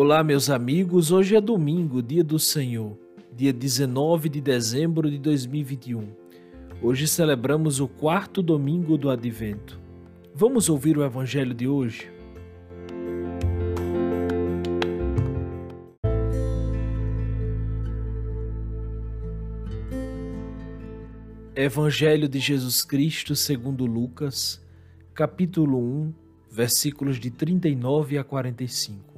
Olá, meus amigos. Hoje é domingo, dia do Senhor, dia 19 de dezembro de 2021. Hoje celebramos o quarto domingo do Advento. Vamos ouvir o Evangelho de hoje? Evangelho de Jesus Cristo segundo Lucas, capítulo 1, versículos de 39 a 45.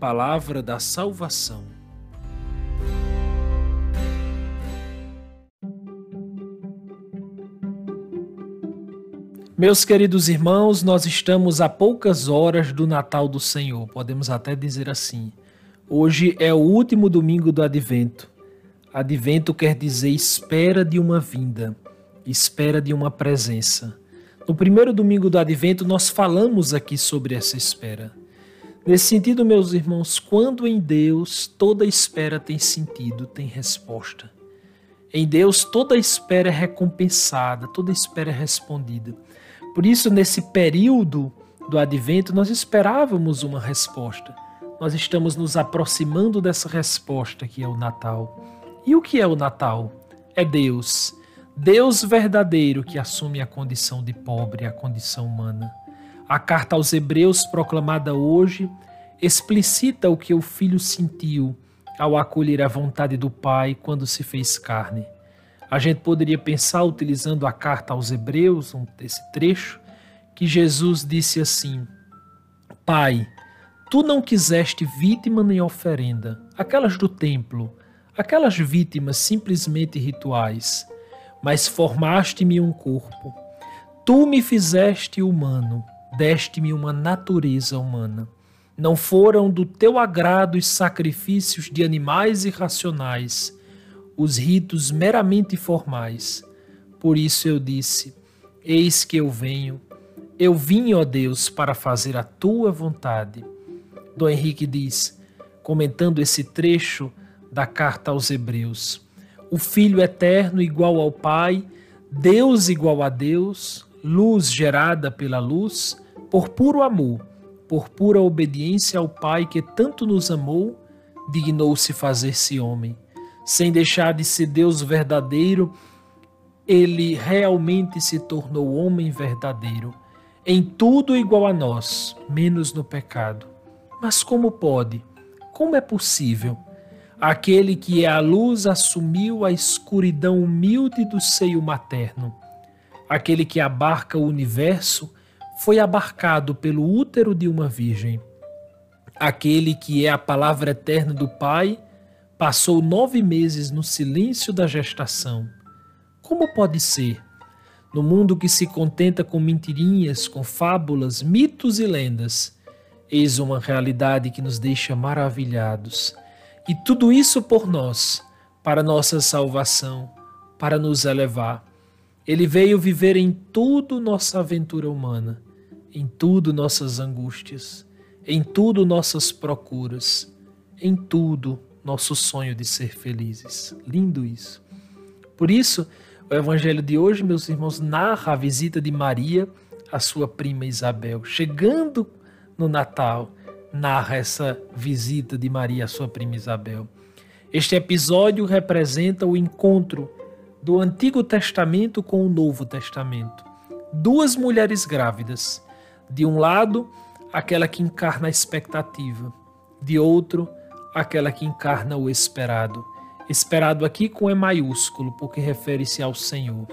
Palavra da salvação. Meus queridos irmãos, nós estamos a poucas horas do Natal do Senhor, podemos até dizer assim. Hoje é o último domingo do Advento. Advento quer dizer espera de uma vinda, espera de uma presença. No primeiro domingo do Advento, nós falamos aqui sobre essa espera. Nesse sentido, meus irmãos, quando em Deus toda espera tem sentido, tem resposta. Em Deus toda espera é recompensada, toda espera é respondida. Por isso, nesse período do advento, nós esperávamos uma resposta. Nós estamos nos aproximando dessa resposta que é o Natal. E o que é o Natal? É Deus. Deus verdadeiro que assume a condição de pobre, a condição humana. A carta aos Hebreus, proclamada hoje, explicita o que o filho sentiu ao acolher a vontade do Pai quando se fez carne. A gente poderia pensar, utilizando a carta aos Hebreus, esse trecho, que Jesus disse assim: Pai, tu não quiseste vítima nem oferenda, aquelas do templo, aquelas vítimas simplesmente rituais, mas formaste-me um corpo. Tu me fizeste humano deste-me uma natureza humana. Não foram do teu agrado os sacrifícios de animais irracionais, os ritos meramente formais. Por isso eu disse: Eis que eu venho. Eu vim, ó Deus, para fazer a tua vontade. Dom Henrique diz, comentando esse trecho da carta aos Hebreus: O Filho eterno igual ao Pai, Deus igual a Deus, luz gerada pela luz, por puro amor, por pura obediência ao Pai que tanto nos amou, dignou-se fazer-se homem. Sem deixar de ser Deus verdadeiro, ele realmente se tornou homem verdadeiro, em tudo igual a nós, menos no pecado. Mas como pode? Como é possível? Aquele que é a luz assumiu a escuridão humilde do seio materno. Aquele que abarca o universo foi abarcado pelo útero de uma virgem. Aquele que é a palavra eterna do Pai passou nove meses no silêncio da gestação. Como pode ser? No mundo que se contenta com mentirinhas, com fábulas, mitos e lendas, eis uma realidade que nos deixa maravilhados. E tudo isso por nós, para nossa salvação, para nos elevar. Ele veio viver em tudo nossa aventura humana em tudo nossas angústias, em tudo nossas procuras, em tudo nosso sonho de ser felizes. Lindo isso. Por isso, o evangelho de hoje, meus irmãos, narra a visita de Maria à sua prima Isabel. Chegando no Natal, narra essa visita de Maria à sua prima Isabel. Este episódio representa o encontro do Antigo Testamento com o Novo Testamento. Duas mulheres grávidas de um lado, aquela que encarna a expectativa, de outro, aquela que encarna o esperado. Esperado aqui com E maiúsculo, porque refere-se ao Senhor.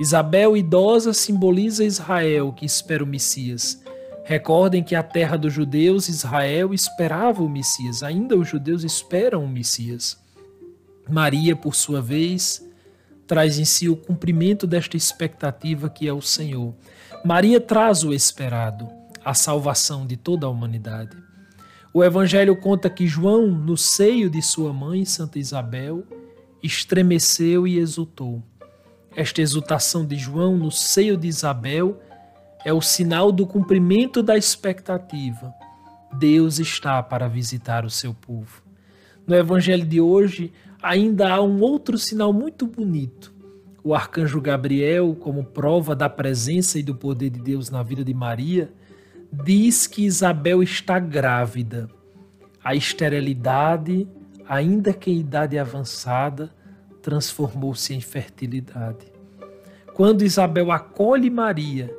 Isabel, idosa, simboliza Israel, que espera o Messias. Recordem que a terra dos judeus, Israel, esperava o Messias. Ainda os judeus esperam o Messias. Maria, por sua vez, traz em si o cumprimento desta expectativa que é o Senhor. Maria traz o esperado, a salvação de toda a humanidade. O Evangelho conta que João, no seio de sua mãe, Santa Isabel, estremeceu e exultou. Esta exultação de João no seio de Isabel é o sinal do cumprimento da expectativa. Deus está para visitar o seu povo. No Evangelho de hoje, ainda há um outro sinal muito bonito. O arcanjo Gabriel, como prova da presença e do poder de Deus na vida de Maria, diz que Isabel está grávida. A esterilidade, ainda que em idade avançada, transformou-se em fertilidade. Quando Isabel acolhe Maria,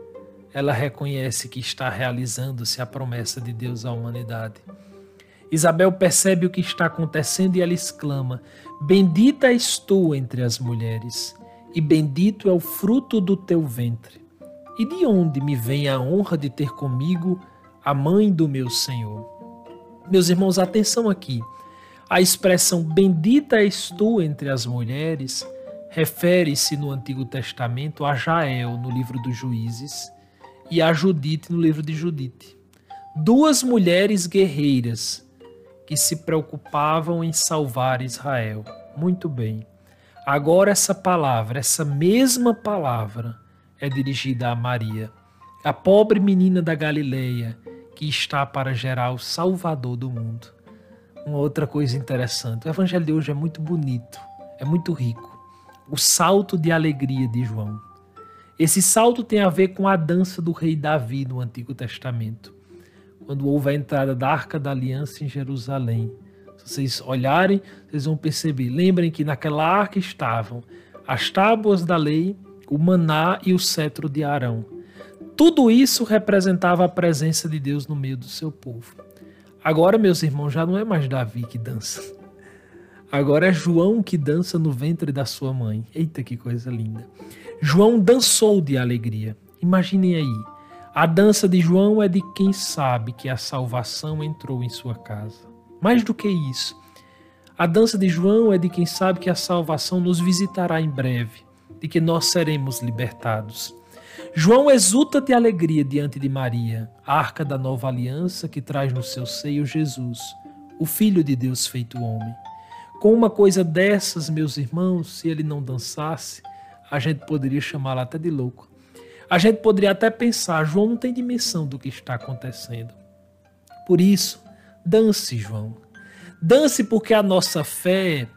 ela reconhece que está realizando-se a promessa de Deus à humanidade. Isabel percebe o que está acontecendo e ela exclama: Bendita és tu entre as mulheres, e bendito é o fruto do teu ventre. E de onde me vem a honra de ter comigo a mãe do meu Senhor? Meus irmãos, atenção aqui. A expressão bendita és tu entre as mulheres refere-se no Antigo Testamento a Jael, no livro dos Juízes, e a Judite, no livro de Judite. Duas mulheres guerreiras que se preocupavam em salvar Israel. Muito bem. Agora, essa palavra, essa mesma palavra, é dirigida a Maria, a pobre menina da Galileia que está para gerar o Salvador do mundo. Uma outra coisa interessante: o Evangelho de hoje é muito bonito, é muito rico. O salto de alegria de João. Esse salto tem a ver com a dança do rei Davi no Antigo Testamento, quando houve a entrada da Arca da Aliança em Jerusalém. Se vocês olharem, vocês vão perceber. Lembrem que naquela arca estavam as tábuas da lei, o maná e o cetro de Arão. Tudo isso representava a presença de Deus no meio do seu povo. Agora, meus irmãos, já não é mais Davi que dança. Agora é João que dança no ventre da sua mãe. Eita, que coisa linda. João dançou de alegria. Imaginem aí. A dança de João é de quem sabe que a salvação entrou em sua casa. Mais do que isso, a dança de João é de quem sabe que a salvação nos visitará em breve, de que nós seremos libertados. João exulta de alegria diante de Maria, arca da nova aliança que traz no seu seio Jesus, o Filho de Deus feito homem. Com uma coisa dessas, meus irmãos, se ele não dançasse, a gente poderia chamá-lo até de louco. A gente poderia até pensar, João não tem dimensão do que está acontecendo. Por isso, dance, João. Dance porque a nossa fé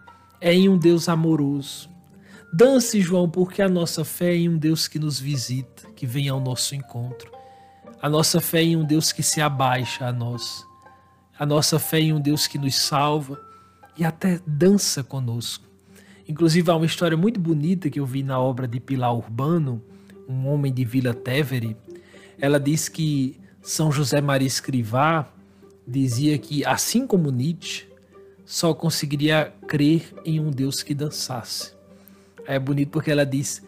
é em um Deus amoroso. Dance, João, porque a nossa fé é em um Deus que nos visita, que vem ao nosso encontro. A nossa fé é em um Deus que se abaixa a nós. A nossa fé é em um Deus que nos salva e até dança conosco. Inclusive, há uma história muito bonita que eu vi na obra de Pilar Urbano, um homem de Vila Tevere. Ela diz que São José Maria Escrivá dizia que, assim como Nietzsche, só conseguiria crer em um Deus que dançasse. É bonito porque ela diz: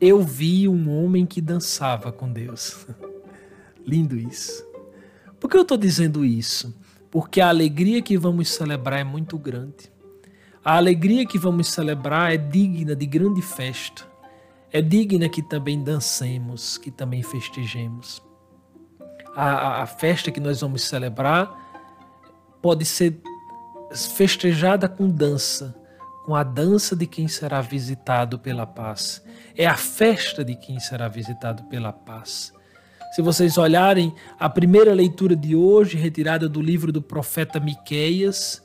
Eu vi um homem que dançava com Deus. Lindo isso. Por que eu estou dizendo isso? Porque a alegria que vamos celebrar é muito grande. A alegria que vamos celebrar é digna de grande festa. É digna que também dancemos, que também festejemos. A, a, festa que nós vamos celebrar pode ser festejada com dança, com a dança de quem será visitado pela paz. É a festa de quem será visitado pela paz. Se vocês olharem a primeira leitura de hoje, retirada do livro do profeta Miqueias,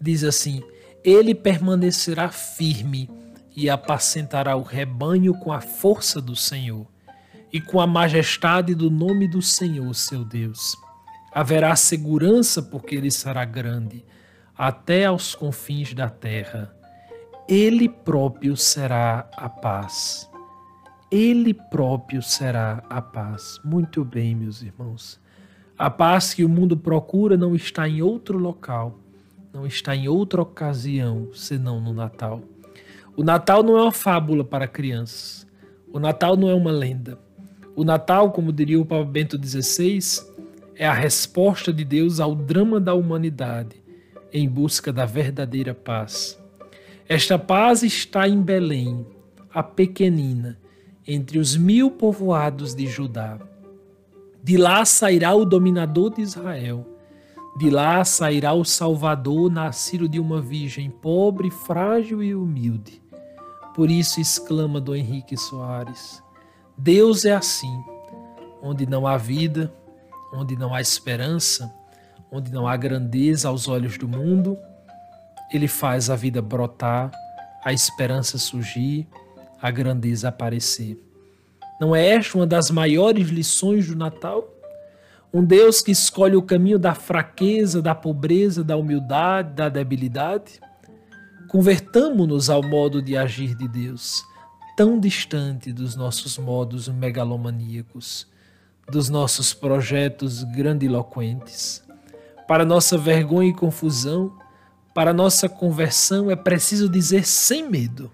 diz assim: ele permanecerá firme e apacentará o rebanho com a força do Senhor e com a majestade do nome do Senhor, seu Deus. Haverá segurança porque ele será grande, até aos confins da terra. Ele próprio será a paz. Ele próprio será a paz. Muito bem, meus irmãos. A paz que o mundo procura não está em outro local não está em outra ocasião senão no Natal. O Natal não é uma fábula para crianças. O Natal não é uma lenda. O Natal, como diria o Papa Bento XVI, é a resposta de Deus ao drama da humanidade em busca da verdadeira paz. Esta paz está em Belém, a pequenina, entre os mil povoados de Judá. De lá sairá o dominador de Israel. De lá sairá o Salvador, nascido de uma virgem pobre, frágil e humilde. Por isso exclama Dom Henrique Soares: Deus é assim, onde não há vida, onde não há esperança, onde não há grandeza aos olhos do mundo, ele faz a vida brotar, a esperança surgir, a grandeza aparecer. Não é esta uma das maiores lições do Natal? Um Deus que escolhe o caminho da fraqueza, da pobreza, da humildade, da debilidade? Convertamo-nos ao modo de agir de Deus, tão distante dos nossos modos megalomaníacos, dos nossos projetos grandiloquentes. Para nossa vergonha e confusão, para nossa conversão é preciso dizer sem medo: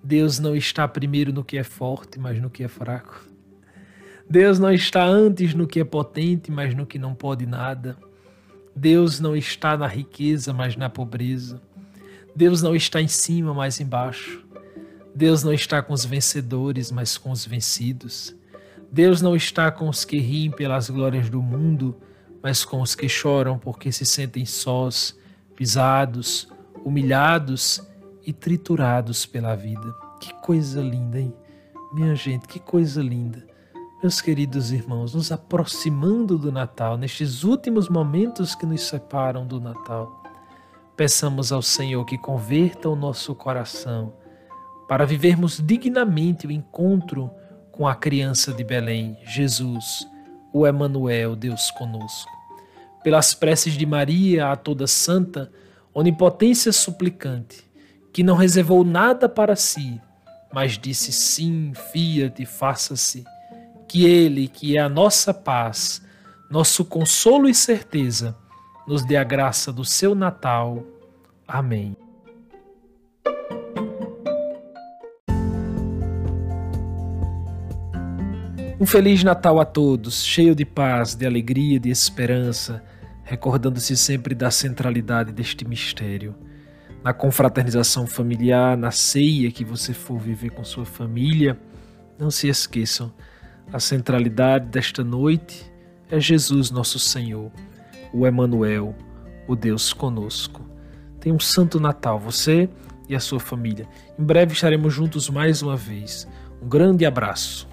Deus não está primeiro no que é forte, mas no que é fraco. Deus não está antes no que é potente, mas no que não pode nada. Deus não está na riqueza, mas na pobreza. Deus não está em cima, mas embaixo. Deus não está com os vencedores, mas com os vencidos. Deus não está com os que riem pelas glórias do mundo, mas com os que choram porque se sentem sós pisados, humilhados e triturados pela vida. Que coisa linda, hein? Minha gente, que coisa linda. Meus queridos irmãos, nos aproximando do Natal, nestes últimos momentos que nos separam do Natal, peçamos ao Senhor que converta o nosso coração para vivermos dignamente o encontro com a criança de Belém, Jesus, o Emanuel, Deus conosco. Pelas preces de Maria, a toda santa, onipotência suplicante, que não reservou nada para si, mas disse sim, fiat, faça-se, que Ele, que é a nossa paz, nosso consolo e certeza, nos dê a graça do seu Natal. Amém. Um Feliz Natal a todos, cheio de paz, de alegria, de esperança recordando-se sempre da centralidade deste mistério. Na confraternização familiar, na ceia que você for viver com sua família, não se esqueçam, a centralidade desta noite é Jesus, nosso Senhor, o Emanuel, o Deus conosco. Tenha um santo Natal, você e a sua família. Em breve estaremos juntos mais uma vez. Um grande abraço.